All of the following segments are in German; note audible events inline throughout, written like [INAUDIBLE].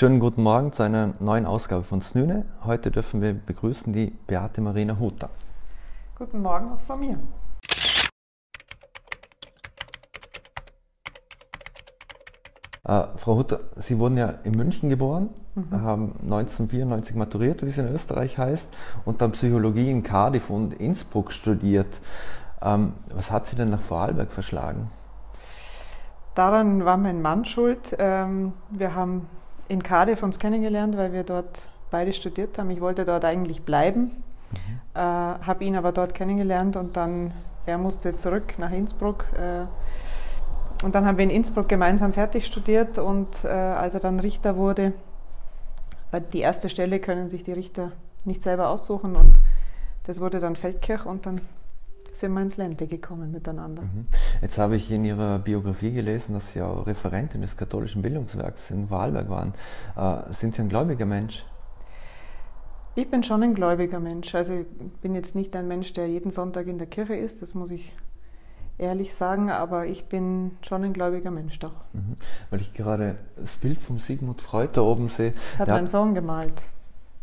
Schönen guten Morgen zu einer neuen Ausgabe von Snüne. Heute dürfen wir begrüßen die Beate Marina Hutter. Guten Morgen auch von mir. Äh, Frau Hutter, Sie wurden ja in München geboren, mhm. haben 1994 maturiert, wie es in Österreich heißt, und dann Psychologie in Cardiff und Innsbruck studiert. Ähm, was hat Sie denn nach Vorarlberg verschlagen? Daran war mein Mann schuld. Ähm, wir haben in Cardiff uns kennengelernt, weil wir dort beide studiert haben. Ich wollte dort eigentlich bleiben, mhm. äh, habe ihn aber dort kennengelernt und dann, er musste zurück nach Innsbruck. Äh, und dann haben wir in Innsbruck gemeinsam fertig studiert und äh, als er dann Richter wurde, weil die erste Stelle können sich die Richter nicht selber aussuchen und das wurde dann Feldkirch und dann sind wir ins Lente gekommen miteinander. Mhm. Jetzt habe ich in Ihrer Biografie gelesen, dass Sie auch Referentin des katholischen Bildungswerks in Vorarlberg waren. Äh, sind Sie ein gläubiger Mensch? Ich bin schon ein gläubiger Mensch. Also ich bin jetzt nicht ein Mensch, der jeden Sonntag in der Kirche ist, das muss ich ehrlich sagen, aber ich bin schon ein gläubiger Mensch doch. Mhm. Weil ich gerade das Bild vom Sigmund Freud da oben sehe. Das hat mein Sohn gemalt.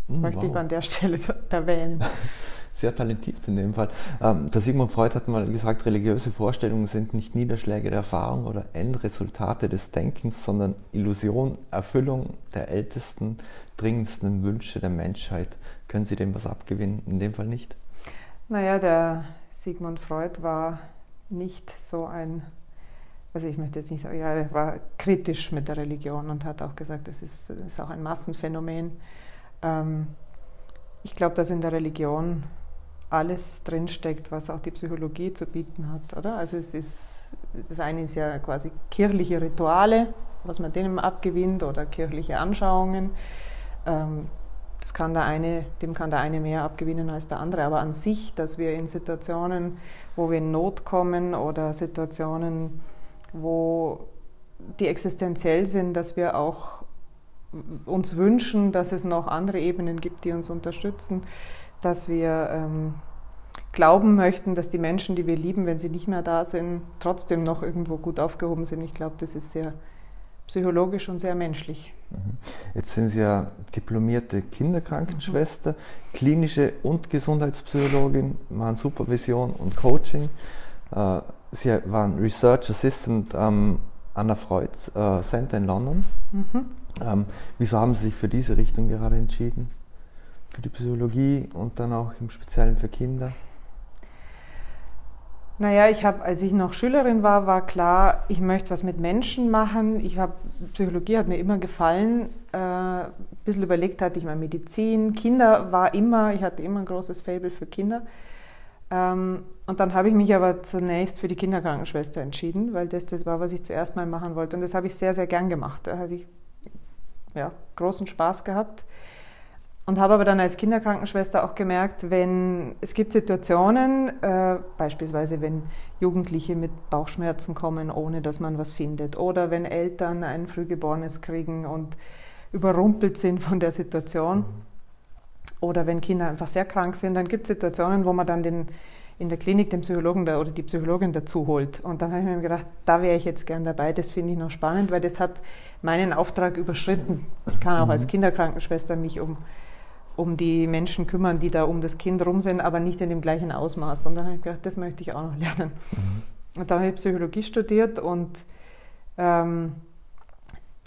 Mhm, Möchte wow. ich an der Stelle [LAUGHS] erwähnen. [LAUGHS] Sehr talentiert in dem Fall. Ähm, der Sigmund Freud hat mal gesagt, religiöse Vorstellungen sind nicht Niederschläge der Erfahrung oder Endresultate des Denkens, sondern Illusion, Erfüllung der ältesten, dringendsten Wünsche der Menschheit. Können Sie dem was abgewinnen? In dem Fall nicht? Naja, der Sigmund Freud war nicht so ein, also ich möchte jetzt nicht sagen, ja, er war kritisch mit der Religion und hat auch gesagt, es ist, ist, auch ein Massenphänomen. Ähm, ich glaube, dass in der Religion alles drinsteckt, was auch die Psychologie zu bieten hat, oder? Also es ist, das eine ist ja quasi kirchliche Rituale, was man denen abgewinnt, oder kirchliche Anschauungen. Ähm, das kann der eine, dem kann der eine mehr abgewinnen als der andere. Aber an sich, dass wir in Situationen, wo wir in Not kommen oder Situationen, wo die existenziell sind, dass wir auch uns wünschen, dass es noch andere Ebenen gibt, die uns unterstützen, dass wir ähm, glauben möchten, dass die Menschen, die wir lieben, wenn sie nicht mehr da sind, trotzdem noch irgendwo gut aufgehoben sind. Ich glaube, das ist sehr psychologisch und sehr menschlich. Mhm. Jetzt sind Sie ja diplomierte Kinderkrankenschwester, mhm. klinische und Gesundheitspsychologin, machen Supervision und Coaching. Äh, Sie waren Research Assistant am Anna Freud äh, Center in London. Mhm. Ähm, wieso haben Sie sich für diese Richtung gerade entschieden? Für die Psychologie und dann auch im Speziellen für Kinder? Naja, ich habe, als ich noch Schülerin war, war klar, ich möchte was mit Menschen machen. Ich habe Psychologie hat mir immer gefallen. Äh, ein bisschen überlegt hatte ich mal Medizin. Kinder war immer, ich hatte immer ein großes Fable für Kinder. Ähm, und dann habe ich mich aber zunächst für die Kinderkrankenschwester entschieden, weil das das war, was ich zuerst mal machen wollte. Und das habe ich sehr, sehr gern gemacht. Da habe ich ja, großen Spaß gehabt. Und habe aber dann als Kinderkrankenschwester auch gemerkt, wenn es gibt Situationen, äh, beispielsweise wenn Jugendliche mit Bauchschmerzen kommen, ohne dass man was findet, oder wenn Eltern ein Frühgeborenes kriegen und überrumpelt sind von der Situation, oder wenn Kinder einfach sehr krank sind, dann gibt es Situationen, wo man dann den, in der Klinik den Psychologen da, oder die Psychologin dazu holt. Und dann habe ich mir gedacht, da wäre ich jetzt gern dabei, das finde ich noch spannend, weil das hat meinen Auftrag überschritten. Ich kann auch als mhm. Kinderkrankenschwester mich um um die Menschen kümmern, die da um das Kind rum sind, aber nicht in dem gleichen Ausmaß. Und dann habe ich gedacht, das möchte ich auch noch lernen. Mhm. Und dann habe ich Psychologie studiert und ähm,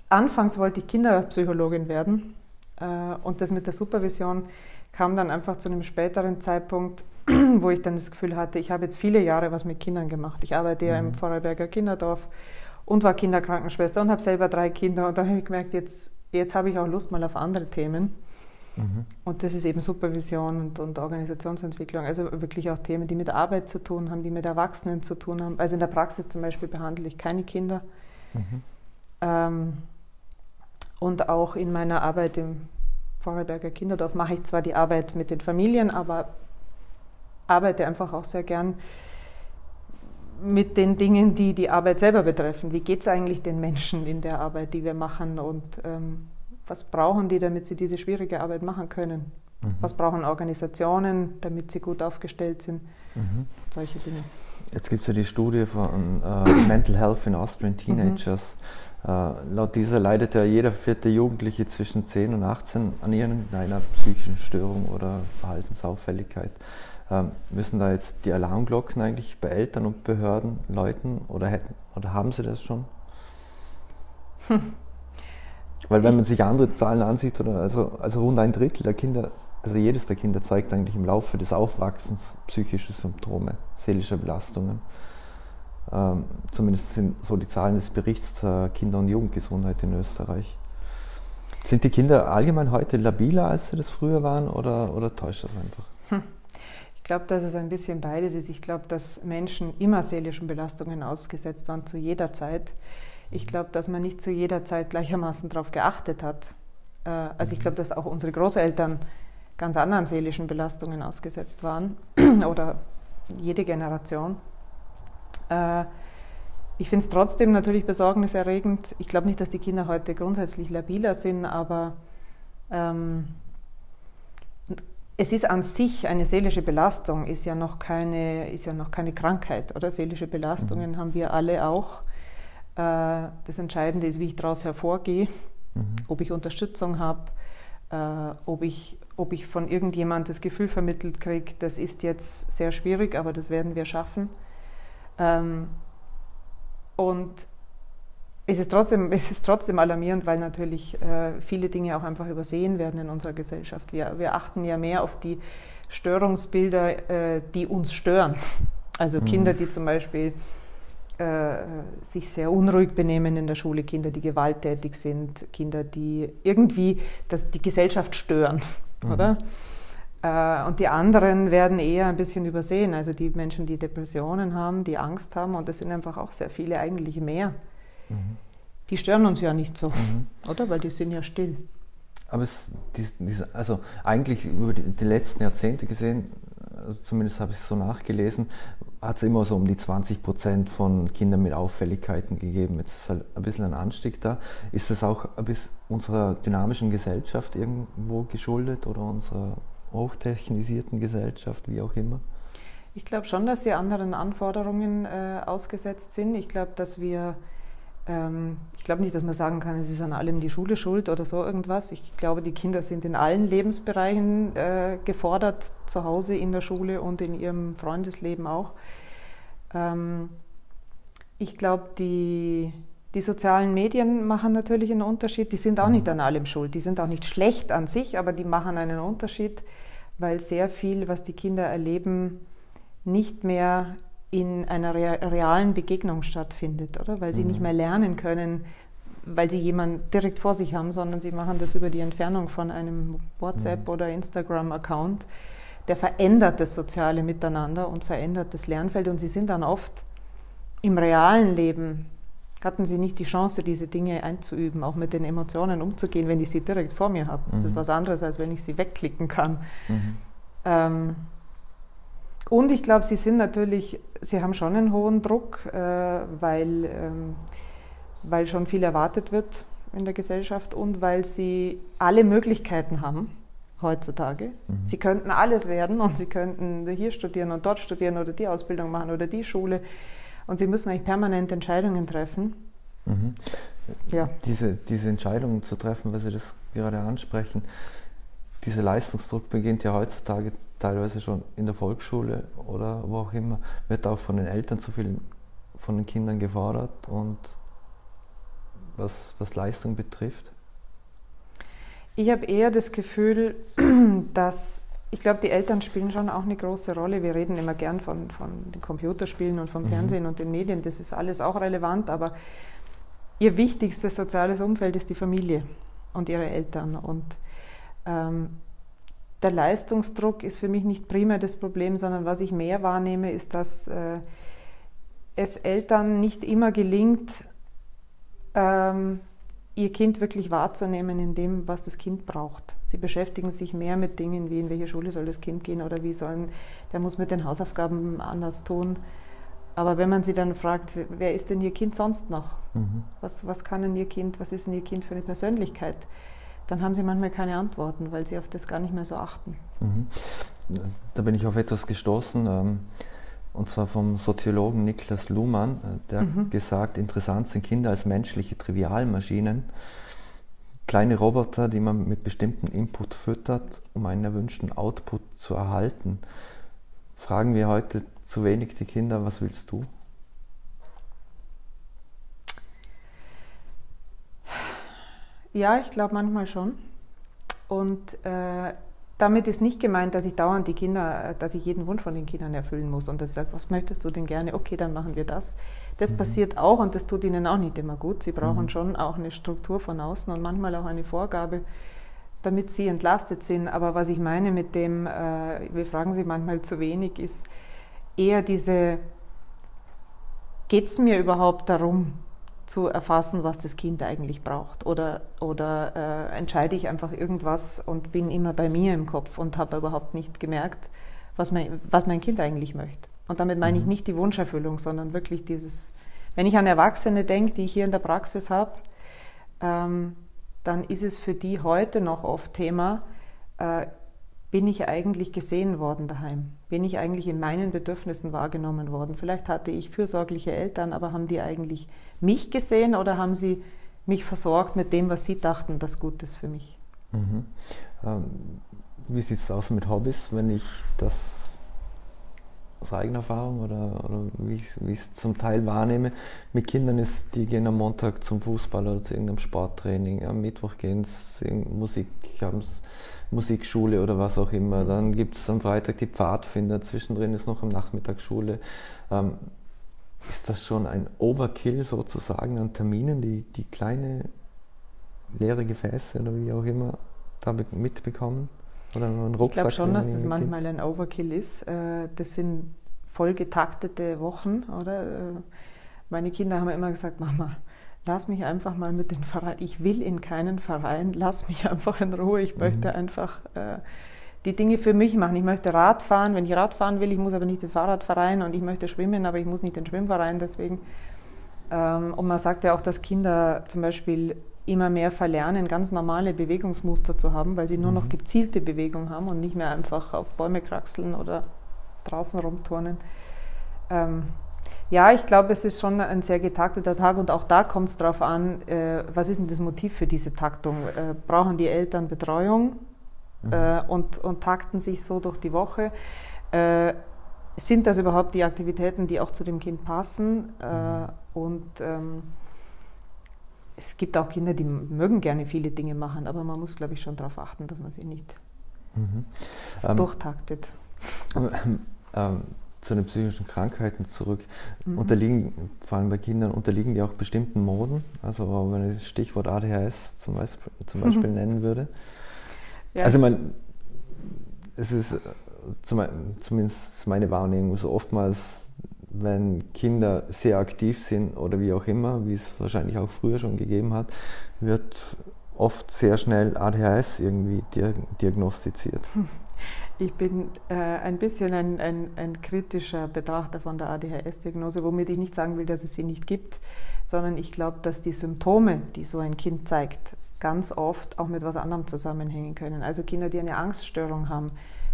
anfangs wollte ich Kinderpsychologin werden. Äh, und das mit der Supervision kam dann einfach zu einem späteren Zeitpunkt, [CLEARS THROAT] wo ich dann das Gefühl hatte, ich habe jetzt viele Jahre was mit Kindern gemacht. Ich arbeite ja im mhm. Vorarlberger Kinderdorf und war Kinderkrankenschwester und habe selber drei Kinder. Und dann habe ich gemerkt, jetzt, jetzt habe ich auch Lust mal auf andere Themen. Mhm. Und das ist eben Supervision und, und, Organisationsentwicklung, also wirklich auch Themen, die mit Arbeit zu tun haben, die mit Erwachsenen zu tun haben. Also in der Praxis zum Beispiel behandle ich keine Kinder. Mhm. Ähm, und auch in meiner Arbeit im Vorarlberger Kinderdorf mache ich zwar die Arbeit mit den Familien, aber arbeite einfach auch sehr gern mit den Dingen, die die Arbeit selber betreffen. Wie geht es eigentlich den Menschen in der Arbeit, die wir machen und ähm, was brauchen die, damit sie diese schwierige Arbeit machen können? Mhm. Was brauchen Organisationen, damit sie gut aufgestellt sind? mhm. solche Dinge. Jetzt gibt es ja die Studie von äh, Mental Health in Austrian Teenagers. Mhm. Äh, laut dieser leidet ja jeder vierte Jugendliche zwischen 10 und 18 an irgendeiner psychischen Störung oder Verhaltensauffälligkeit. Ähm, müssen da jetzt die Alarmglocken eigentlich bei Eltern und Behörden läuten oder, hätten, oder haben sie das schon? Hm. [LAUGHS] Weil wenn man sich andere Zahlen ansieht, oder also, also rund ein Drittel der Kinder, also jedes der Kinder zeigt eigentlich im Laufe des Aufwachsens psychische Symptome, seelische Belastungen. Ähm, zumindest sind so die Zahlen des Berichts zur Kinder- und Jugendgesundheit in Österreich. Sind die Kinder allgemein heute labiler, als sie das früher waren, oder, oder täuscht das einfach? Hm. Ich glaube, dass es ein bisschen beides ist. Ich glaube, dass Menschen immer seelischen Belastungen ausgesetzt waren, zu jeder Zeit. Ich glaube, dass man nicht zu jeder Zeit gleichermaßen darauf geachtet hat. Äh, also ich glaube, dass auch unsere Großeltern ganz anderen seelischen Belastungen ausgesetzt waren [CLEARS THROAT] oder jede Generation. Äh, ich finde es trotzdem natürlich besorgniserregend. Ich glaube nicht, dass die Kinder heute grundsätzlich labiler sind, aber ähm, es ist an sich eine seelische Belastung, ist ja noch keine, ist ja noch keine Krankheit, oder? Seelische Belastungen mhm. haben wir alle auch. Äh, das Entscheidende ist, wie ich daraus hervorgehe, mhm. ob ich Unterstützung habe, äh, ob, ich, ob ich von irgendjemand das Gefühl vermittelt kriege, das ist jetzt sehr schwierig, aber das werden wir schaffen. Ähm, und es ist, trotzdem, [LAUGHS] es ist trotzdem alarmierend, weil natürlich äh, viele Dinge auch einfach übersehen werden in unserer Gesellschaft. Wir, wir achten ja mehr auf die Störungsbilder, die uns stören. Also mhm. Kinder, die zum Beispiel sich sehr unruhig benehmen in der Schule, Kinder, die gewalttätig sind, Kinder, die irgendwie das, die Gesellschaft stören, mhm. oder? Äh, und die anderen werden eher ein bisschen übersehen, also die Menschen, die Depressionen haben, die Angst haben, und das sind einfach auch sehr viele, eigentlich mehr. Mhm. Die stören uns ja nicht so, mhm. oder? Weil die sind ja still. Aber es, also eigentlich über die, die letzten Jahrzehnte gesehen, also zumindest habe ich es so nachgelesen, hat es immer so um die 20 Prozent von Kindern mit Auffälligkeiten gegeben. Jetzt ist halt ein bisschen ein Anstieg da. Ist das auch bisschen unserer dynamischen Gesellschaft irgendwo geschuldet oder unserer hochtechnisierten Gesellschaft, wie auch immer? Ich glaube schon, dass sie anderen Anforderungen äh, ausgesetzt sind. Ich glaube, dass wir ich glaube nicht, dass man sagen kann, es ist an allem die Schule schuld oder so irgendwas. Ich glaube, die Kinder sind in allen Lebensbereichen äh, gefordert, zu Hause, in der Schule und in ihrem Freundesleben auch. Ähm, ich glaube, die, die sozialen Medien machen natürlich einen Unterschied. Die sind auch nicht an allem schuld. Die sind auch nicht schlecht an sich, aber die machen einen Unterschied, weil sehr viel, was die Kinder erleben, nicht mehr in einer realen Begegnung stattfindet, oder? Weil sie mhm. nicht mehr lernen können, weil sie jemanden direkt vor sich haben, sondern sie machen das über die Entfernung von einem WhatsApp- mhm. oder Instagram-Account. Der verändert das soziale Miteinander und verändert das Lernfeld und sie sind dann oft im realen Leben hatten sie nicht die Chance, diese Dinge einzuüben, auch mit den Emotionen umzugehen, wenn ich sie direkt vor mir habe. Das mhm. ist was anderes, als wenn ich sie wegklicken kann. Mhm. Ähm, und ich glaube, sie sind natürlich, sie haben schon einen hohen Druck, äh, weil, ähm, weil schon viel erwartet wird in der Gesellschaft und weil sie alle Möglichkeiten haben heutzutage. Mhm. Sie könnten alles werden und sie könnten hier studieren und dort studieren oder die Ausbildung machen oder die Schule. Und sie müssen eigentlich permanent Entscheidungen treffen. Mhm. Ja. Diese, diese Entscheidungen zu treffen, was Sie das gerade ansprechen, dieser Leistungsdruck beginnt ja heutzutage teilweise schon in der Volksschule oder wo auch immer, wird auch von den Eltern zu viel von den Kindern gefordert und was, was Leistung betrifft? Ich habe eher das Gefühl, [CLEARS THROAT] dass ich glaube, die Eltern spielen schon auch eine große Rolle. Wir reden immer gern von, von den Computerspielen und vom mhm. Fernsehen und den Medien. Das ist alles auch relevant, aber ihr wichtigstes soziales Umfeld ist die Familie und ihre Eltern. Und ähm, der Leistungsdruck ist für mich nicht primär das Problem, sondern was ich mehr wahrnehme, ist, dass äh, es Eltern nicht immer gelingt, ähm, ihr Kind wirklich wahrzunehmen in dem, was das Kind braucht. Sie beschäftigen sich mehr mit Dingen wie in welche Schule soll das Kind gehen oder wie sollen, der muss mit den Hausaufgaben anders tun. Aber wenn man sie dann fragt, wer ist denn ihr Kind sonst noch? Mhm. Was, was kann denn ihr Kind, was ist denn ihr Kind für eine Persönlichkeit? Dann haben sie manchmal keine Antworten, weil sie auf das gar nicht mehr so achten. Mhm. Da bin ich auf etwas gestoßen, ähm, und zwar vom Soziologen Niklas Luhmann, äh, der mhm. gesagt, interessant sind Kinder als menschliche Trivialmaschinen, kleine Roboter, die man mit bestimmten Input füttert, um einen erwünschten Output zu erhalten. Fragen wir heute zu wenig die Kinder, was willst du? Ja, ich glaube manchmal schon. Und äh, damit ist nicht gemeint, dass ich dauernd die Kinder, dass ich jeden Wunsch von den Kindern erfüllen muss und dass ich sage, was möchtest du denn gerne? Okay, dann machen wir das. Das mhm. passiert auch und das tut ihnen auch nicht immer gut. Sie brauchen mhm. schon auch eine Struktur von außen und manchmal auch eine Vorgabe, damit sie entlastet sind. Aber was ich meine mit dem, äh, wir fragen sie manchmal zu wenig, ist eher diese, geht es mir überhaupt darum, zu erfassen, was das Kind eigentlich braucht. Oder, oder äh, entscheide ich einfach irgendwas und bin immer bei mir im Kopf und habe überhaupt nicht gemerkt, was mein, was mein Kind eigentlich möchte. Und damit meine ich mhm. nicht die Wunscherfüllung, sondern wirklich dieses, wenn ich an Erwachsene denke, die ich hier in der Praxis habe, ähm, dann ist es für die heute noch oft Thema, äh, bin ich eigentlich gesehen worden daheim? Bin ich eigentlich in meinen Bedürfnissen wahrgenommen worden? Vielleicht hatte ich fürsorgliche Eltern, aber haben die eigentlich mich gesehen oder haben sie mich versorgt mit dem, was sie dachten, das gut ist für mich? Mhm. Ähm, wie sieht es aus mit Hobbys, wenn ich das aus eigener Erfahrung oder, oder wie ich es zum Teil wahrnehme, mit Kindern ist, die gehen am Montag zum Fußball oder zu irgendeinem Sporttraining, am Mittwoch gehen sie Musik, haben Musikschule oder was auch immer. Dann gibt es am Freitag die Pfadfinder, zwischendrin ist noch am Nachmittag Schule. Ähm, ist das schon ein Overkill sozusagen an Terminen, die, die kleine leere Gefäße oder wie auch immer da mitbekommen? Oder einen Rucksack? Ich glaube schon, dass das manchmal ein Overkill ist. Äh, das sind voll getaktete Wochen, oder? Äh, meine Kinder haben immer gesagt, Mama, lass mich einfach mal mit den Verein. Ich will in keinen Verein, lass mich einfach in Ruhe. Ich mhm. möchte einfach äh, die Dinge für mich machen. Ich möchte Rad fahren, wenn ich Rad fahren will, ich muss aber nicht den Fahrradverein und ich möchte schwimmen, aber ich muss nicht den Schwimmverein. Deswegen. Ähm, und man sagt ja auch, dass Kinder zum Beispiel immer mehr verlernen, ganz normale Bewegungsmuster zu haben, weil sie nur noch mhm. gezielte Bewegung haben und nicht mehr einfach auf Bäume kraxeln oder draußen rumturnen. Ähm, ja, ich glaube, es ist schon ein sehr getakteter Tag und auch da kommt es darauf an, äh, was ist denn das Motiv für diese Taktung? Äh, brauchen die Eltern Betreuung mhm. äh, und, und takten sich so durch die Woche? Äh, sind das überhaupt die Aktivitäten, die auch zu dem Kind passen? Äh, mhm. Und ähm, es gibt auch Kinder, die mögen gerne viele Dinge machen, aber man muss, glaube ich, schon darauf achten, dass man sie nicht mhm. ähm, durchtaktet. [LAUGHS] Ähm, zu den psychischen Krankheiten zurück. Mhm. Unterliegen, vor allem bei Kindern, unterliegen die auch bestimmten Moden? Also wenn ich das Stichwort ADHS zum [LAUGHS] Beispiel, zum Beispiel mhm. nennen würde. Ja. Also man, es ist zumindest meine Wahrnehmung so oftmals wenn Kinder sehr aktiv sind oder wie auch immer, wie es wahrscheinlich auch früher schon gegeben hat, wird oft sehr schnell ADHS irgendwie diagnostiziert. [LAUGHS] Ich bin äh, ein bisschen ein, ein, ein, kritischer Betrachter von der ADHS-Diagnose, womit ich nicht sagen will, dass es sie nicht gibt, sondern ich glaube, dass die Symptome, die so ein Kind zeigt, ganz oft auch mit was anderem zusammenhängen können. Also Kinder, die eine Angststörung haben,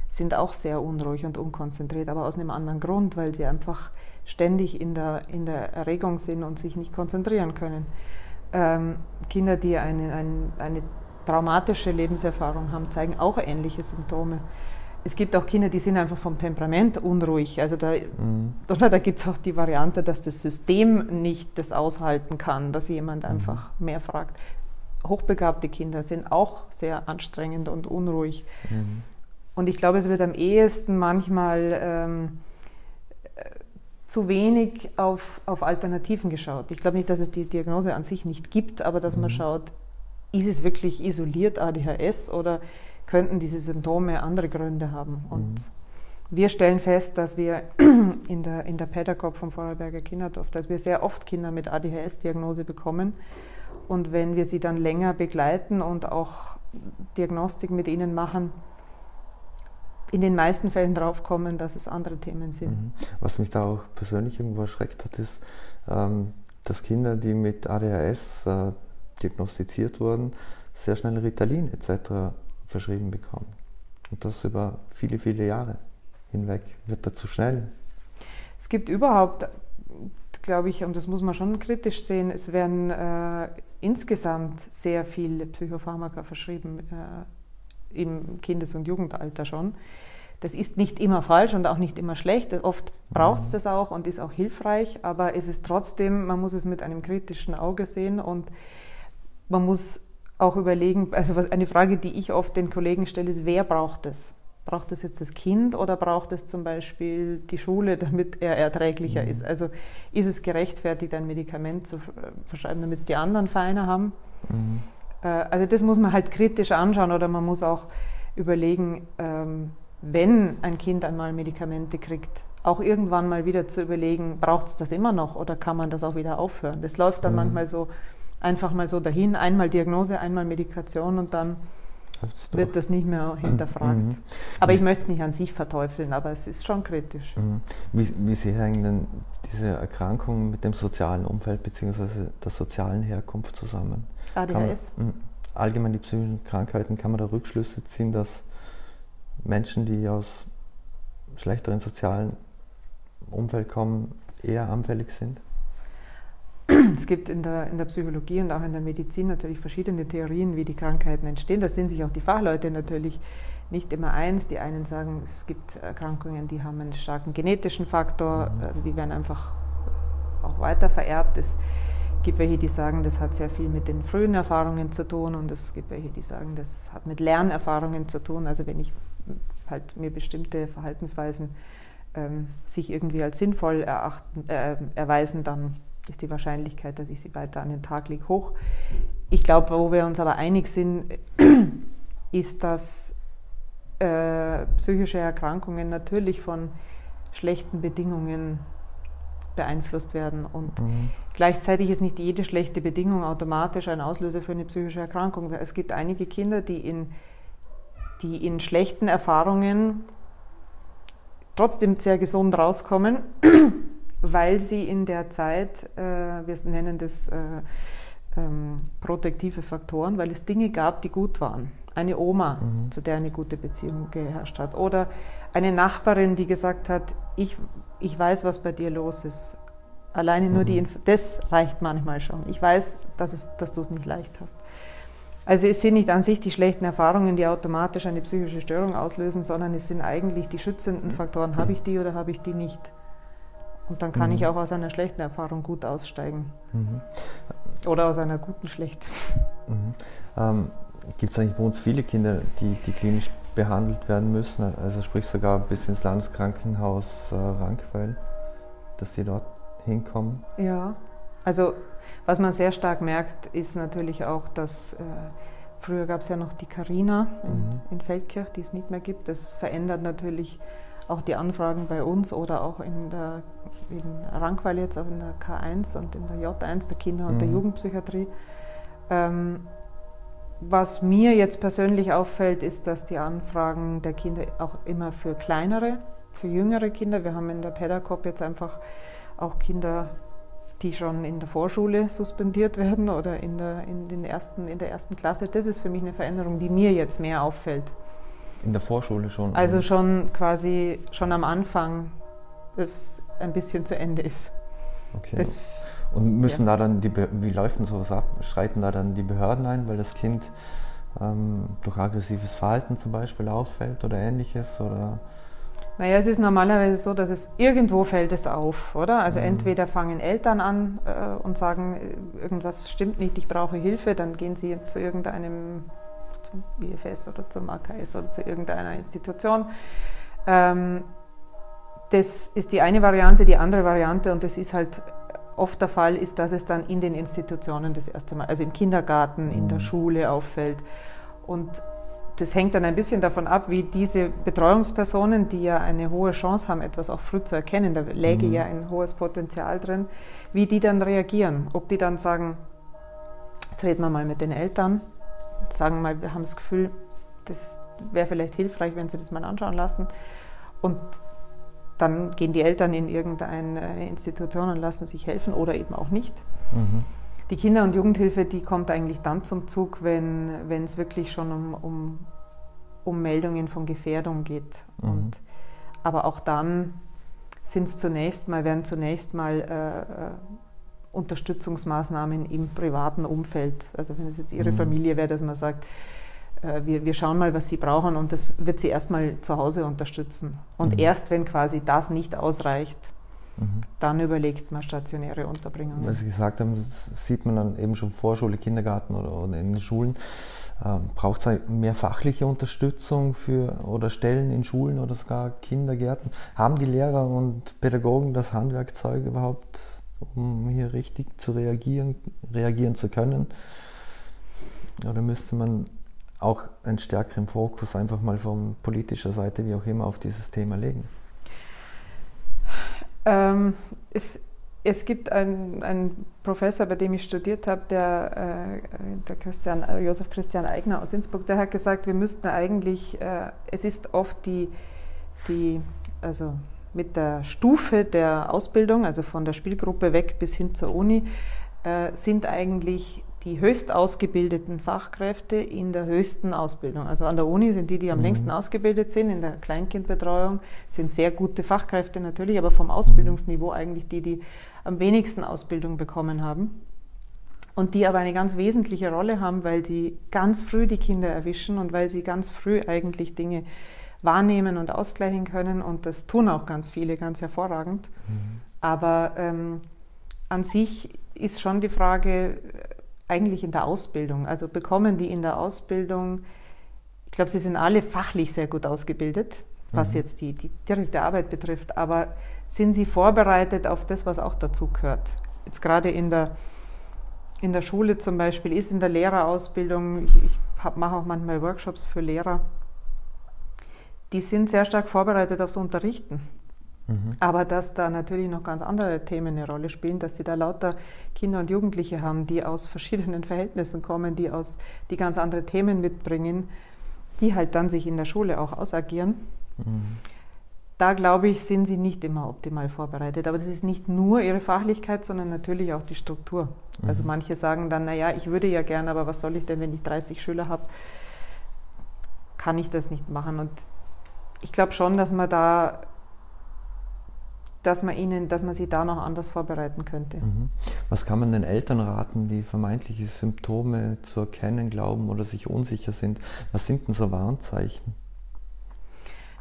sind auch sehr unruhig und unkonzentriert, aber aus einem anderen Grund, weil sie einfach ständig in der, in der Erregung sind und sich nicht konzentrieren können. Ähm, Kinder, die eine, eine, eine traumatische Lebenserfahrung haben, zeigen auch ähnliche Symptome. Es gibt auch Kinder, die sind einfach vom Temperament unruhig. Also da, mhm. oder da gibt es auch die Variante, dass das System nicht das aushalten kann, dass jemand mhm. einfach mehr fragt. Hochbegabte Kinder sind auch sehr anstrengend und unruhig. Mhm. Und ich glaube, es wird am ehesten manchmal ähm, zu wenig auf, auf Alternativen geschaut. Ich glaube nicht, dass es die Diagnose an sich nicht gibt, aber dass mhm. man schaut, ist es wirklich isoliert ADHS oder könnten diese Symptome andere Gründe haben? Und mhm. wir stellen fest, dass wir [CLEARS THROAT] in der, in der Pädagog vom Vorarlberger Kinderdorf, dass wir sehr oft Kinder mit ADHS-Diagnose bekommen. Und wenn wir sie dann länger begleiten und auch Diagnostik mit ihnen machen, in den meisten Fällen drauf kommen, dass es andere Themen sind. Mhm. Was mich da auch persönlich irgendwo erschreckt hat, ist, ähm, dass Kinder, die mit ADHS äh, diagnostiziert wurden, sehr schnell Ritalin etc. verschrieben bekommen. Und das über viele, viele Jahre hinweg. Wird da zu schnell? Es gibt überhaupt, glaube ich, und das muss man schon kritisch sehen, es werden äh, insgesamt sehr viele Psychopharmaka verschrieben äh, im Kindes- und Jugendalter schon. Das ist nicht immer falsch und auch nicht immer schlecht. Oft braucht es mhm. das auch und ist auch hilfreich, aber es ist trotzdem, man muss es mit einem kritischen Auge sehen und man muss auch überlegen, also eine Frage, die ich oft den Kollegen stelle, ist, wer braucht es? Braucht es jetzt das Kind oder braucht es zum Beispiel die Schule, damit er erträglicher mhm. ist? Also ist es gerechtfertigt, ein Medikament zu verschreiben, damit es die anderen feiner haben? Mhm. Äh, also das muss man halt kritisch anschauen oder man muss auch überlegen, ähm, wenn ein Kind einmal Medikamente kriegt, auch irgendwann mal wieder zu überlegen, braucht es das immer noch oder kann man das auch wieder aufhören? Das läuft dann mhm. manchmal so einfach mal so dahin, einmal Diagnose, einmal Medikation und dann wird das nicht mehr hinterfragt. Mhm. Aber ich möchte es nicht an sich verteufeln, aber es ist schon kritisch. Mhm. Wie, wie sehr hängen denn diese Erkrankungen mit dem sozialen Umfeld bzw. der sozialen Herkunft zusammen? ADHS? Man, allgemein die psychischen Krankheiten, kann man da Rückschlüsse ziehen, dass Menschen, die aus schlechteren sozialen Umfeld kommen, eher anfällig sind? Es gibt in der, in der Psychologie und auch in der Medizin natürlich verschiedene Theorien, wie die Krankheiten entstehen. Da sind sich auch die Fachleute natürlich nicht immer eins. Die einen sagen, es gibt Erkrankungen, die haben einen starken genetischen Faktor, also die werden einfach auch weiter vererbt. Es gibt welche, die sagen, das hat sehr viel mit den frühen Erfahrungen zu tun und es gibt welche, die sagen, das hat mit Lernerfahrungen zu tun. Also wenn ich halt mir bestimmte Verhaltensweisen ähm, sich irgendwie als sinnvoll erachten, äh, erweisen, dann ist die Wahrscheinlichkeit, dass ich sie weiter an den Tag lege, hoch. Ich glaube, wo wir uns aber einig sind, [CLEARS THROAT] ist, dass äh, psychische Erkrankungen natürlich von schlechten Bedingungen beeinflusst werden. Und mhm. gleichzeitig ist nicht jede schlechte Bedingung automatisch ein Auslöser für eine psychische Erkrankung. Es gibt einige Kinder, die in, die in schlechten Erfahrungen trotzdem sehr gesund rauskommen [CLEARS THROAT] weil sie in der Zeit, äh, wir nennen das äh, ähm, protektive Faktoren, weil es Dinge gab, die gut waren. Eine Oma, mhm. zu der eine gute Beziehung geherrscht hat. Oder eine Nachbarin, die gesagt hat, ich, ich weiß, was bei dir los ist. Alleine nur mhm. die Info das reicht manchmal schon. Ich weiß, dass, es, dass du es nicht leicht hast. Also es sind nicht an sich die schlechten Erfahrungen, die automatisch eine psychische Störung auslösen, sondern es sind eigentlich die schützenden Faktoren. Habe ich die oder habe ich die nicht? Und dann kann mhm. ich auch aus einer schlechten Erfahrung gut aussteigen. Mhm. Oder aus einer guten schlecht. [LAUGHS] Mhm. Ähm, Gibt es eigentlich bei uns viele Kinder, die, die klinisch behandelt werden müssen? Also sprich sogar bis ins Landeskrankenhaus äh, Rankweil, dass sie dort hinkommen? Ja, also was man sehr stark merkt, ist natürlich auch, dass äh, früher gab es ja noch die Carina in, mhm. in Feldkirch, die es nicht mehr gibt. Das verändert natürlich auch die Anfragen bei uns oder auch in der in Rankweil jetzt, auch in der K1 und in der J1, der Kinder- und mhm. der Jugendpsychiatrie. Ähm, was mir jetzt persönlich auffällt, ist, dass die Anfragen der Kinder auch immer für kleinere, für jüngere Kinder, wir haben in der Pädagog jetzt einfach auch Kinder, die schon in der Vorschule suspendiert [LAUGHS] werden oder in der, in, den ersten, in der ersten Klasse. Das ist für mich eine Veränderung, die mir jetzt mehr auffällt. In der Vorschule schon? Also schon quasi schon am Anfang, das ein bisschen zu Ende ist. Okay. Das, und müssen ja. da dann die, wie läuft denn sowas ab? Schreiten da dann die Behörden ein, weil das Kind ähm, durch aggressives Verhalten zum Beispiel auffällt oder ähnliches? Oder? Naja, es ist normalerweise so, dass es irgendwo fällt es auf, oder? Also mhm. entweder fangen Eltern an äh, und sagen, irgendwas stimmt nicht, ich brauche Hilfe, dann gehen sie zu irgendeinem zum IFS oder zum AKS oder zu irgendeiner Institution. Ähm, das ist die eine Variante. Die andere Variante, und das ist halt oft der Fall, ist, dass es dann in den Institutionen das erste Mal, also im Kindergarten, in der mhm. Schule auffällt. Und das hängt dann ein bisschen davon ab, wie diese Betreuungspersonen, die ja eine hohe Chance haben, etwas auch früh zu erkennen, da läge mhm. ja ein hohes Potenzial drin, wie die dann reagieren. Ob die dann sagen, jetzt reden wir mal mit den Eltern, sagen mal, wir haben das Gefühl, das wäre vielleicht hilfreich, wenn sie das mal anschauen lassen. Und dann gehen die Eltern in irgendeine Institution und lassen sich helfen oder eben auch nicht. Mhm. die Kinder- und Jugendhilfe, die kommt eigentlich dann zum Zug, wenn es wirklich schon um, um, um, Meldungen von Gefährdung geht. Mhm. Und, aber auch dann sind es zunächst mal, werden zunächst mal äh, äh, Unterstützungsmaßnahmen im privaten Umfeld. Also wenn es jetzt Ihre mhm. Familie wäre, dass man sagt, äh, wir, wir schauen mal, was Sie brauchen und das wird Sie erstmal zu Hause unterstützen. Und mhm. erst wenn quasi das nicht ausreicht, Mhm. Dann überlegt man stationäre Unterbringung. Weil Sie gesagt haben, sieht man dann eben schon Vorschule, Kindergarten oder, oder in den Schulen. Ähm, Braucht es mehr fachliche Unterstützung für oder Stellen in Schulen oder sogar Kindergärten? Haben die Lehrer und Pädagogen das Handwerkzeug überhaupt, um hier richtig zu reagieren, reagieren zu können? Oder müsste man auch einen stärkeren Fokus einfach mal von politischer Seite, wie auch immer, auf dieses Thema legen? Ähm, es, es gibt einen, Professor, bei dem ich studiert habe, der, äh, der Christian, Josef Christian Eigner aus Innsbruck, der hat gesagt, wir müssten eigentlich, äh, es ist oft die, die, also mit der Stufe der Ausbildung, also von der Spielgruppe weg bis hin zur Uni, äh, sind eigentlich die höchst ausgebildeten Fachkräfte in der höchsten Ausbildung. Also an der Uni sind die, die am mhm. längsten ausgebildet sind, in der Kleinkindbetreuung sind sehr gute Fachkräfte natürlich, aber vom Ausbildungsniveau eigentlich die, die am wenigsten Ausbildung bekommen haben. Und die aber eine ganz wesentliche Rolle haben, weil sie ganz früh die Kinder erwischen und weil sie ganz früh eigentlich Dinge wahrnehmen und ausgleichen können. Und das tun auch ganz viele, ganz hervorragend. Mhm. Aber ähm, an sich ist schon die Frage, eigentlich in der Ausbildung. Also bekommen die in der Ausbildung, ich glaube, sie sind alle fachlich sehr gut ausgebildet, was mhm. jetzt die, die direkte Arbeit betrifft, aber sind sie vorbereitet auf das, was auch dazu gehört? Jetzt gerade in der, in der Schule zum Beispiel ist in der Lehrerausbildung, ich, ich mache auch manchmal Workshops für Lehrer, die sind sehr stark vorbereitet aufs Unterrichten. Mhm. Aber dass da natürlich noch ganz andere Themen eine Rolle spielen, dass sie da lauter Kinder und Jugendliche haben, die aus verschiedenen [LAUGHS] Verhältnissen kommen, die, aus, die ganz andere Themen mitbringen, die halt dann sich in der Schule auch ausagieren. Mhm. Da glaube ich, sind sie nicht immer optimal vorbereitet. Aber das ist nicht nur ihre Fachlichkeit, sondern natürlich auch die Struktur. Mhm. Also manche sagen dann, naja, ich würde ja gern, aber was soll ich denn, wenn ich 30 Schüler habe, kann ich das nicht machen. Und ich glaube schon, dass man da dass man ihnen, dass man sie da noch anders vorbereiten könnte. Mhm. Was kann man den Eltern raten, die vermeintliche Symptome zu erkennen glauben oder sich unsicher sind? Was sind denn so Warnzeichen?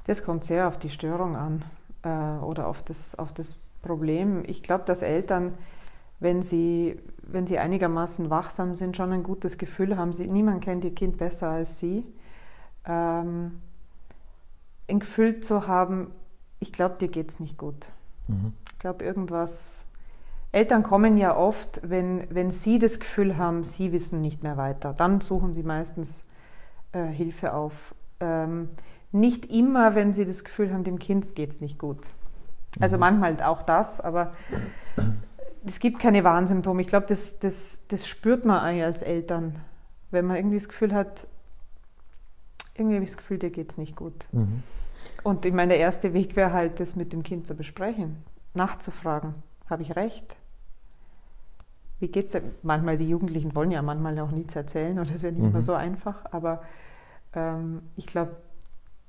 Das kommt sehr auf die Störung an äh, oder auf das, auf das Problem. Ich glaube, dass Eltern, wenn sie, wenn sie einigermaßen wachsam sind, schon ein gutes Gefühl haben. Sie, niemand kennt ihr Kind besser als sie. Ähm, ein Gefühl zu haben, ich glaube, dir geht es nicht gut. Mhm. Ich glaube, irgendwas. Eltern kommen ja oft, wenn, wenn sie das Gefühl haben, sie wissen nicht mehr weiter. Dann suchen sie meistens äh, Hilfe auf. Ähm, nicht immer, wenn sie das Gefühl haben, dem Kind geht es nicht gut. Also mhm. manchmal auch das, aber es gibt keine Warnsymptome. Ich glaube, das, das, das spürt man eigentlich als Eltern, wenn man irgendwie das Gefühl hat, irgendwie habe ich das Gefühl, dir geht es nicht gut. Mhm. Und ich meine, der erste Weg wäre halt, das mit dem Kind zu besprechen, nachzufragen, habe ich recht? Wie geht es denn? Manchmal, die Jugendlichen wollen ja manchmal auch nichts erzählen das ist ja nicht mhm. immer so einfach, aber ähm, ich glaube,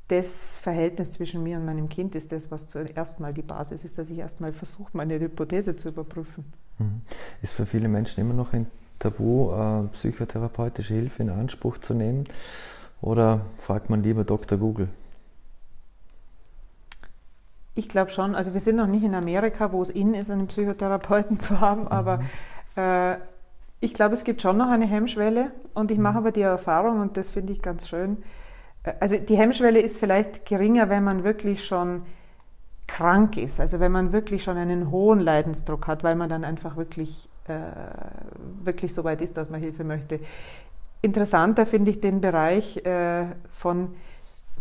das Verhältnis zwischen mir und meinem Kind ist das, was zuerst mal die Basis ist, dass ich erstmal versuche, meine Hypothese zu überprüfen. Mhm. Ist für viele Menschen immer noch ein Tabu, äh, psychotherapeutische Hilfe in Anspruch zu nehmen? Oder fragt man lieber Dr. Google? Ich glaube schon. Also wir sind noch nicht in Amerika, wo es in ist, einen Psychotherapeuten [LAUGHS] zu haben, mhm. aber äh, ich glaube, es gibt schon noch eine Hemmschwelle und ich mache mhm. aber die Erfahrung und das finde ich ganz schön. Äh, also die Hemmschwelle ist vielleicht geringer, wenn man wirklich schon krank ist, also wenn man wirklich schon einen hohen Leidensdruck hat, weil man dann einfach wirklich, äh, wirklich so weit ist, dass man Hilfe möchte. Interessanter finde ich den Bereich äh, von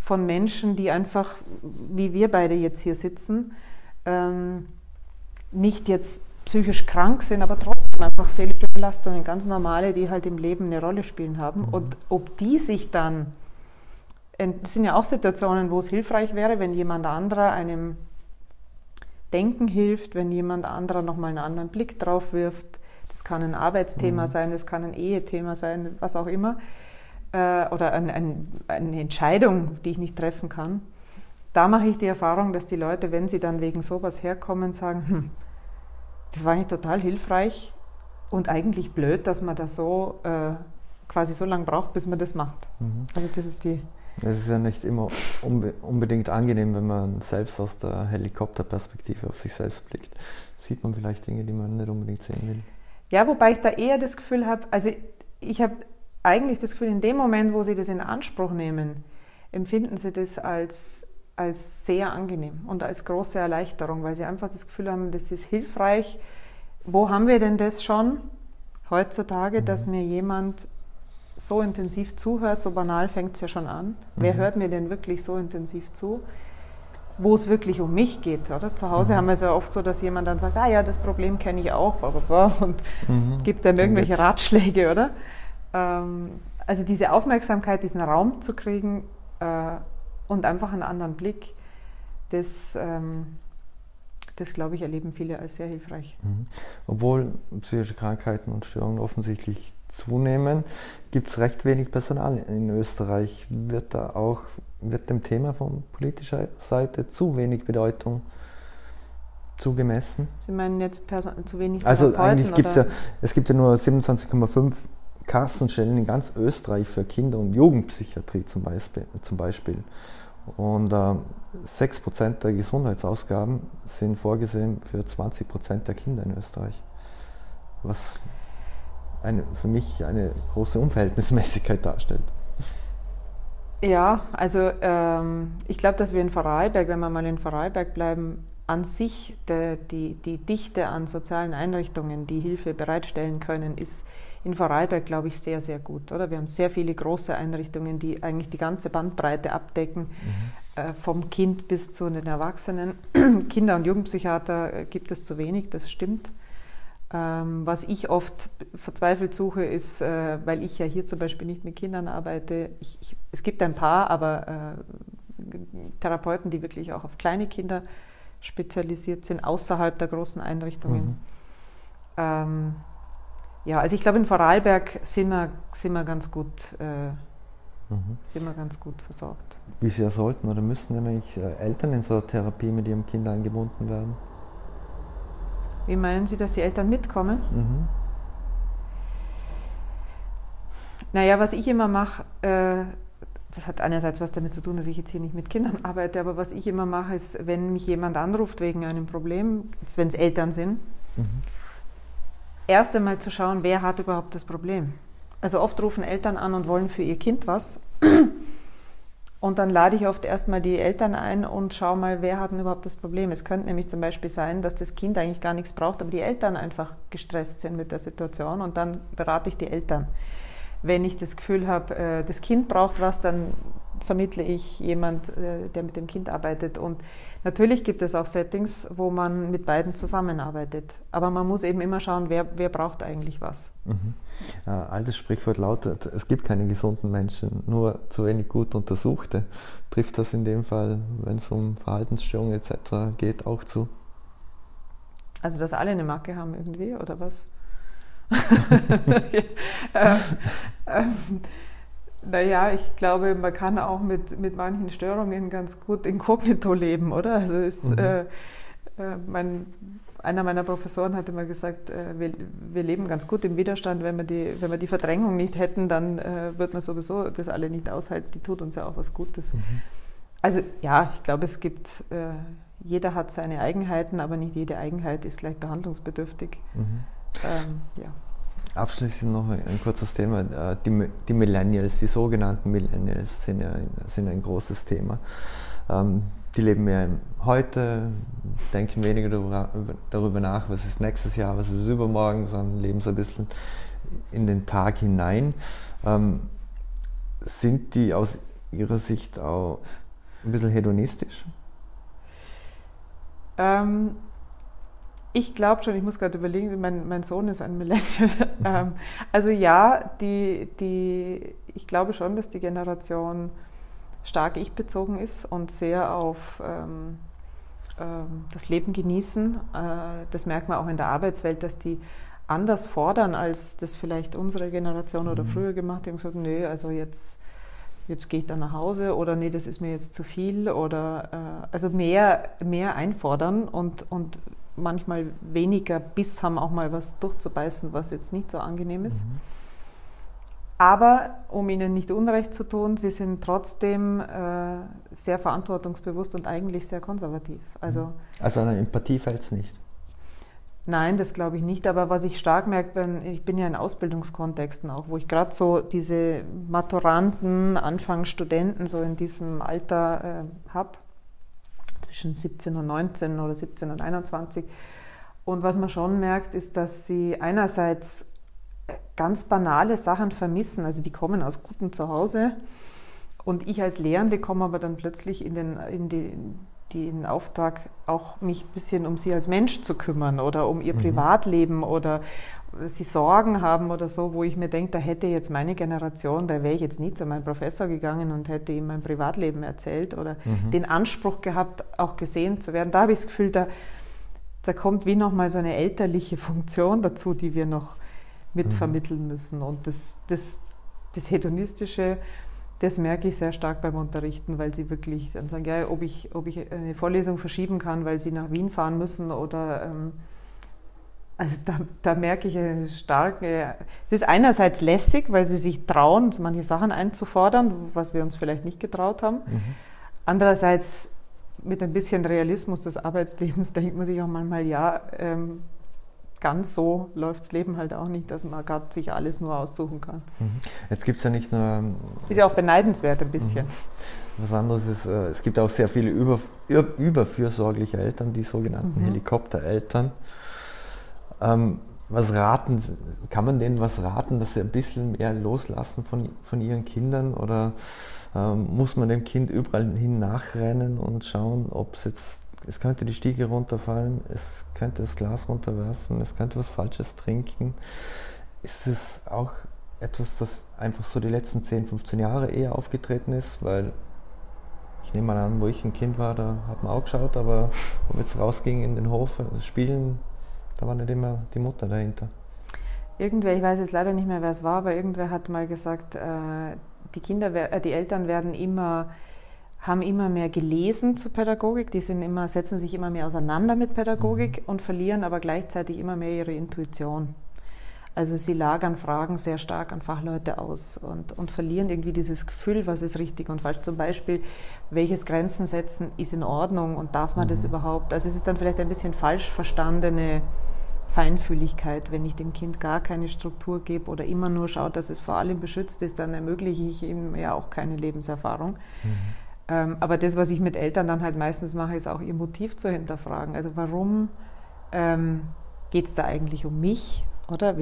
von Menschen, die einfach, wie wir beide jetzt hier sitzen, ähm, nicht jetzt psychisch krank sind, aber trotzdem einfach seelische Belastungen, ganz normale, die halt im Leben eine Rolle spielen haben. Mhm. Und ob die sich dann, das sind ja auch Situationen, wo es hilfreich wäre, wenn jemand anderer einem Denken hilft, wenn jemand anderer nochmal einen anderen Blick drauf wirft. Das kann ein Arbeitsthema mhm. sein, das kann ein Ehethema sein, was auch immer. Äh, oder ein, ein, eine Entscheidung, die ich nicht treffen kann. Da mache ich die Erfahrung, dass die Leute, wenn sie dann wegen sowas herkommen, sagen, hm, das war eigentlich total hilfreich und eigentlich blöd, dass man da so äh, quasi so lange braucht, bis man das macht. Mhm. Also das ist die. Es ist ja nicht immer unbe unbedingt angenehm, wenn man selbst aus der Helikopterperspektive auf sich selbst blickt. Sieht man vielleicht Dinge, die man nicht unbedingt sehen will. Ja, wobei ich da eher das Gefühl habe, also ich habe eigentlich das Gefühl, in dem Moment, wo Sie das in Anspruch nehmen, empfinden Sie das als, als sehr angenehm und als große Erleichterung, weil Sie einfach das Gefühl haben, das ist hilfreich. Wo haben wir denn das schon heutzutage, dass mhm. mir jemand so intensiv zuhört? So banal fängt es ja schon an. Mhm. Wer hört mir denn wirklich so intensiv zu? Wo es wirklich um mich geht. Oder? Zu Hause mhm. haben wir es ja oft so, dass jemand dann sagt, ah ja, das Problem kenne ich auch, [LAUGHS] und mhm. gibt dann irgendwelche Ratschläge, oder? Ähm, also diese Aufmerksamkeit, diesen Raum zu kriegen äh, und einfach einen anderen Blick, das, ähm, das glaube ich, erleben viele als sehr hilfreich. Mhm. Obwohl psychische Krankheiten und Störungen offensichtlich zunehmen, gibt es recht wenig Personal in Österreich. Wird da auch wird dem Thema von politischer Seite zu wenig Bedeutung zugemessen? Sie meinen jetzt Person zu wenig Also eigentlich gibt es ja, es gibt ja nur 27,5 Kassenstellen in ganz Österreich für Kinder- und Jugendpsychiatrie zum Beispiel. Zum Beispiel. Und äh, 6% der Gesundheitsausgaben sind vorgesehen für 20% der Kinder in Österreich. Was eine, für mich eine große Unverhältnismäßigkeit darstellt. Ja, also ähm, ich glaube, dass wir in Vorarlberg, wenn wir mal in Vorarlberg bleiben, an sich de, die, die Dichte an sozialen Einrichtungen, die Hilfe bereitstellen können, ist in Vorarlberg, glaube ich, sehr, sehr gut. Oder? Wir haben sehr viele große Einrichtungen, die eigentlich die ganze Bandbreite abdecken, mhm. äh, vom Kind bis zu den Erwachsenen. [CLEARS THROAT] Kinder- und Jugendpsychiater äh, gibt es zu wenig, das stimmt. Ähm, was ich oft verzweifelt suche, ist, äh, weil ich ja hier zum Beispiel nicht mit Kindern arbeite, ich, ich, es gibt ein paar, aber äh, Therapeuten, die wirklich auch auf kleine Kinder spezialisiert sind, außerhalb der großen Einrichtungen. Mhm. Ähm, ja, also ich glaube, in Vorarlberg sind wir, sind wir ganz gut. Äh, mhm. sind wir ganz gut versorgt. Wie sehr sollten oder müssen denn eigentlich äh, Eltern in so eine Therapie mit ihrem Kind eingebunden werden? Wie meinen Sie, dass die Eltern mitkommen? Mhm. Naja, was ich immer mache, äh, das hat einerseits was damit zu tun, dass ich jetzt hier nicht mit Kindern arbeite, aber was ich immer mache, ist, wenn mich jemand anruft wegen einem Problem, wenn es Eltern sind, mhm. erst einmal zu schauen, wer hat überhaupt das Problem. Also oft rufen Eltern an und wollen für ihr Kind was. Und dann lade ich oft erstmal die Eltern ein und schaue mal, wer hat denn überhaupt das Problem. Es könnte nämlich zum Beispiel sein, dass das Kind eigentlich gar nichts braucht, aber die Eltern einfach gestresst sind mit der Situation und dann berate ich die Eltern. Wenn ich das Gefühl habe, äh, das Kind braucht was, dann vermittle ich jemand, äh, der mit dem Kind arbeitet. Und natürlich gibt es auch Settings, wo man mit beiden zusammenarbeitet. Aber man muss eben immer schauen, wer, wer braucht eigentlich was. Mhm. Ja, altes Sprichwort lautet, es gibt keine gesunden Menschen, nur zu wenig gut untersuchte. Trifft das in dem Fall, wenn es um Verhaltensstörungen etc. geht, auch zu? Also, dass alle eine Macke haben irgendwie, oder was? [LAUGHS] [LAUGHS] ähm, naja, ich glaube, man kann auch mit, mit manchen Störungen ganz gut inkognito leben, oder? Also ist, mhm. äh, äh, mein, einer meiner Professoren hat immer gesagt, äh, wir, wir, leben ganz gut im Widerstand. Wenn wir die, wenn wir die Verdrängung nicht hätten, dann äh, wird man sowieso das alle nicht aushalten. Die tut uns ja auch was Gutes. Mhm. Also ja, ich glaube, es gibt, äh, jeder hat seine Eigenheiten, aber nicht jede Eigenheit ist gleich behandlungsbedürftig. Mhm. Ähm, ja. Abschließend noch ein, kurzes Thema. Äh, die, die, Millennials, die sogenannten Millennials sind ja sind ein großes Thema. Ähm, die leben im Heute, denken weniger darüber, darüber, nach, was ist nächstes Jahr, was ist übermorgen, sondern leben so ein bisschen in den Tag hinein. Ähm, sind die aus Ihrer Sicht auch ein bisschen hedonistisch? Ähm, ich glaube schon, ich muss gerade überlegen, mein, mein, Sohn ist ein Millennial. [LAUGHS] [LAUGHS] ähm, also ja, die, die, ich glaube schon, dass die Generation stark ich-bezogen ist und sehr auf ähm, ähm, das Leben genießen. Äh, das merkt man auch in der Arbeitswelt, dass die anders fordern, als das vielleicht unsere Generation oder mhm. früher gemacht haben gesagt, nee, also jetzt, jetzt gehe ich dann nach Hause oder nee, das ist mir jetzt zu viel oder äh, also mehr, mehr einfordern und, und manchmal weniger Biss haben, auch mal was durchzubeißen, was jetzt nicht so angenehm ist. Mhm. Aber um ihnen nicht Unrecht zu tun, sie sind trotzdem äh, sehr verantwortungsbewusst und eigentlich sehr konservativ. Also, mhm. also an Empathie fällt es nicht. Nein, das glaube ich nicht. Aber was ich stark merke, ich bin ja in Ausbildungskontexten auch, wo ich gerade so diese Maturanten, Anfangsstudenten so in diesem Alter äh, habe, zwischen 17 und 19 oder 17 und 21. Und was man schon merkt, ist, dass sie einerseits ganz banale Sachen vermissen. Also die kommen aus gutem Zuhause und ich als Lehrende komme aber dann plötzlich in den, in den, den Auftrag, auch mich ein bisschen um sie als Mensch zu kümmern oder um ihr mhm. Privatleben oder sie Sorgen haben oder so, wo ich mir denke, da hätte jetzt meine Generation, da wäre ich jetzt nie zu meinem Professor gegangen und hätte ihm mein Privatleben erzählt oder mhm. den Anspruch gehabt, auch gesehen zu werden. Da habe ich das Gefühl, da, da kommt wie nochmal so eine elterliche Funktion dazu, die wir noch mitvermitteln mhm. müssen. Und das, das, das Hedonistische, das merke ich sehr stark beim Unterrichten, weil sie wirklich dann sagen, ja, ob ich, ob ich eine Vorlesung verschieben kann, weil sie nach Wien fahren müssen oder ähm, also da, da, merke ich eine starke, das ist einerseits lässig, weil sie sich trauen, manche Sachen einzufordern, was wir uns vielleicht nicht getraut haben. Mhm. Andererseits mit ein bisschen Realismus des Arbeitslebens [LAUGHS] denkt man sich auch manchmal, ja, ähm, ganz so läuft das Leben halt auch nicht, dass man gerade sich alles nur aussuchen kann. Mhm. Es gibt ja nicht nur. Ist ja auch beneidenswert ein bisschen. Mhm. Was anderes ist, äh, es gibt auch sehr viele über, überfürsorgliche Eltern, die sogenannten mhm. Helikoptereltern. Ähm, was raten, kann man denen was raten, dass sie ein bisschen mehr loslassen von, von ihren Kindern oder ähm, muss man dem Kind überall hin nachrennen und schauen, ob es jetzt es könnte die Stiege runterfallen, es könnte das Glas runterwerfen, es könnte was Falsches trinken. Ist es auch etwas, das einfach so die letzten 10, 15 Jahre eher aufgetreten ist? Weil ich nehme mal an, wo ich ein Kind war, da hat man auch geschaut, aber wir jetzt rausgingen in den Hof also spielen, da war nicht immer die Mutter dahinter. Irgendwer, ich weiß jetzt leider nicht mehr, wer es war, aber irgendwer hat mal gesagt, äh, die Kinder, äh, die Eltern werden immer haben immer mehr gelesen zu Pädagogik, die sind immer, setzen sich immer mehr auseinander mit Pädagogik mhm. und verlieren aber gleichzeitig immer mehr ihre Intuition. Also sie lagern Fragen sehr stark an Fachleute aus und, und verlieren irgendwie dieses Gefühl, was ist richtig und falsch. Zum Beispiel, welches Grenzen setzen ist in Ordnung und darf man mhm. das überhaupt? Also es ist dann vielleicht ein bisschen falsch verstandene Feinfühligkeit. Wenn ich dem Kind gar keine Struktur gebe oder immer nur schaut, dass es vor allem beschützt ist, dann ermögliche ich ihm ja auch keine Lebenserfahrung. Mhm. Ähm, aber das, was ich mit Eltern dann halt meistens mache, ist auch ihr Motiv zu hinterfragen. Also warum ähm, geht es da eigentlich um mich? Oder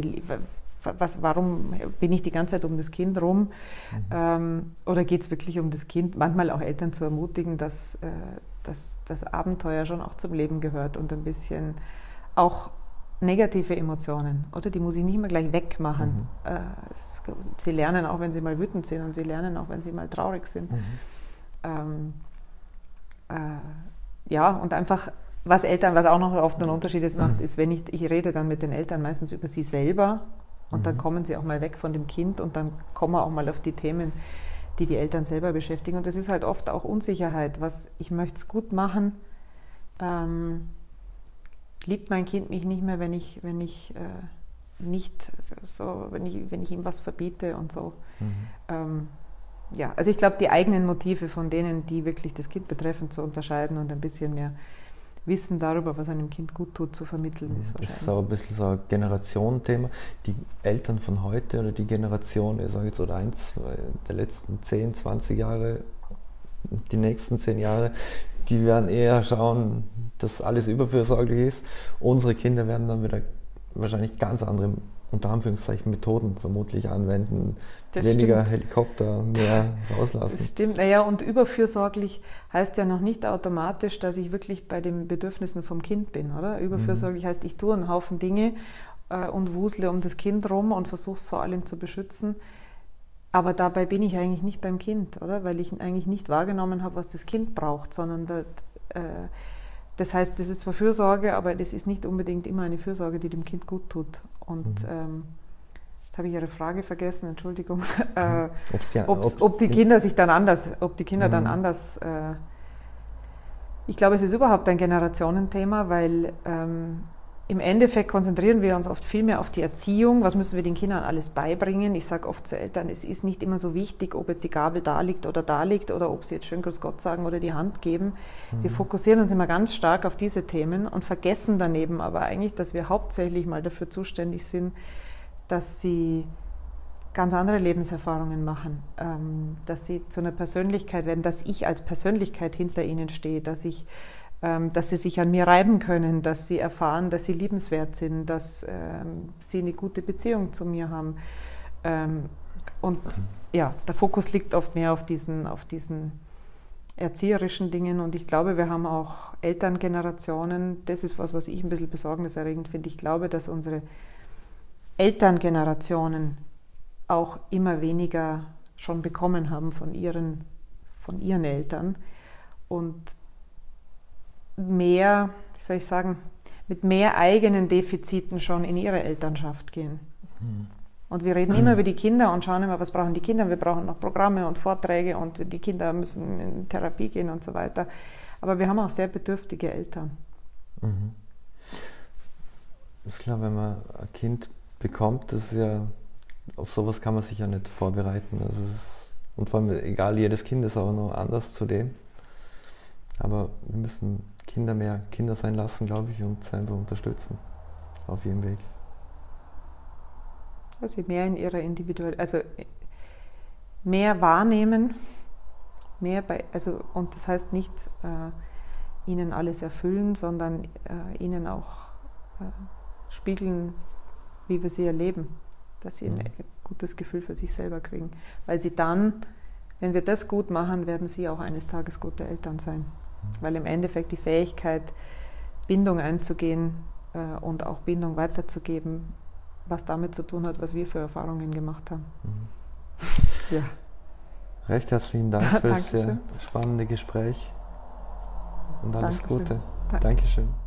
was, warum bin ich die ganze Zeit um das Kind rum? Mhm. Ähm, oder geht es wirklich um das Kind? Manchmal auch Eltern zu ermutigen, dass, äh, dass das Abenteuer schon auch zum Leben gehört und ein bisschen auch negative Emotionen, oder? Die muss ich nicht immer gleich wegmachen. Mhm. Äh, es, sie lernen auch, wenn sie mal wütend sind und sie lernen auch, wenn sie mal traurig sind. Mhm ähm, äh, ja, und einfach, was Eltern, was auch noch oft einen Unterschied ist, macht, ist, wenn ich, ich rede dann mit den Eltern meistens über sie selber und mhm. dann kommen sie auch mal weg von dem Kind und dann kommen wir auch mal auf die Themen, die die Eltern selber beschäftigen. Und das ist halt oft auch Unsicherheit, was ich möchte es gut machen. Ähm, liebt mein Kind mich nicht mehr, wenn ich, wenn ich äh, nicht so, wenn ich, wenn ich ihm was verbiete und so. Mhm. Ähm, ja, also ich glaube, die eigenen Motive von denen, die wirklich das Kind betreffen, zu unterscheiden und ein bisschen mehr Wissen darüber, was einem Kind gut tut, zu vermitteln, ist wahrscheinlich. Das ist auch ein bisschen so ein Generationenthema. Die Eltern von heute oder die Generation, ich sage jetzt oder eins der letzten 10, 20 Jahre, die nächsten 10 Jahre, die werden eher schauen, dass alles überfürsorglich ist. Unsere Kinder werden dann wieder wahrscheinlich ganz andere unter Anführungszeichen Methoden vermutlich anwenden. Das Weniger stimmt. Helikopter, mehr rauslassen. Das stimmt. Naja, und überfürsorglich heißt ja noch nicht automatisch, dass ich wirklich bei den Bedürfnissen vom Kind bin, oder? Überfürsorglich mhm. heißt, ich tue einen Haufen Dinge äh, und wusle um das Kind rum und versuche es vor allem zu beschützen. Aber dabei bin ich eigentlich nicht beim Kind, oder? Weil ich eigentlich nicht wahrgenommen habe, was das Kind braucht, sondern das, äh, das heißt, das ist zwar Fürsorge, aber das ist nicht unbedingt immer eine Fürsorge, die dem Kind gut tut. Und mhm. ähm, jetzt habe ich Ihre Frage vergessen, Entschuldigung. Mhm. [LAUGHS] Äh, ja, ob, ob, die Kinder sich dann anders, ob die Kinder mhm. dann anders. Äh, ich glaube, es ist überhaupt ein Generationenthema, weil ähm, im Endeffekt konzentrieren wir uns oft viel mehr auf die Erziehung. Was müssen wir den Kindern alles beibringen? Ich sage oft zu Eltern, es ist nicht immer so wichtig, ob jetzt die Gabel da liegt oder da liegt oder ob sie jetzt schön Grüß Gott sagen oder die Hand geben. Mhm. Wir fokussieren uns immer ganz stark auf diese Themen und vergessen daneben aber eigentlich, dass wir hauptsächlich mal dafür zuständig sind, dass sie ganz andere Lebenserfahrungen machen, ähm, dass sie zu einer Persönlichkeit werden, dass ich als Persönlichkeit hinter ihnen stehe, dass ich dass sie sich an mir reiben können, dass sie erfahren, dass sie liebenswert sind, dass ähm, sie eine gute Beziehung zu mir haben. Ähm, und ja, der Fokus liegt oft mehr auf diesen, auf diesen erzieherischen Dingen und ich glaube, wir haben auch Elterngenerationen, das ist was, was ich ein bisschen besorgniserregend finde. Ich glaube, dass unsere Elterngenerationen auch immer weniger schon bekommen haben von ihren, von ihren Eltern und mehr, wie soll ich sagen, mit mehr eigenen Defiziten schon in ihre Elternschaft gehen. Mhm. Und wir reden immer [CLEARS THROAT] über die Kinder und schauen immer, was brauchen die Kinder. Wir brauchen noch Programme und Vorträge und die Kinder müssen in Therapie gehen und so weiter. Aber wir haben auch sehr bedürftige Eltern. Mhm. Ist klar, wenn man ein Kind bekommt, das ist ja, auf sowas kann man sich ja nicht vorbereiten. Das ist, und vor allem, egal, jedes Kind ist auch noch anders zu dem. Aber wir müssen Kinder mehr Kinder sein lassen, glaube ich, und einfach unterstützen auf ihrem Weg. Also mehr in ihrer individuell, also mehr wahrnehmen, mehr bei, also und das heißt nicht äh, ihnen alles erfüllen, sondern äh, ihnen auch äh, spiegeln, wie wir sie erleben, dass sie mhm. ein gutes Gefühl für sich selber kriegen, weil sie dann, wenn wir das gut machen, werden sie auch eines Tages gute Eltern sein. Weil im Endeffekt die Fähigkeit, Bindung einzugehen äh, und auch Bindung weiterzugeben, was damit zu tun hat, was wir für Erfahrungen gemacht haben. Mhm. ja. Recht herzlichen Dank für das sehr spannende Gespräch und alles Dankeschön. Gute. Dankeschön.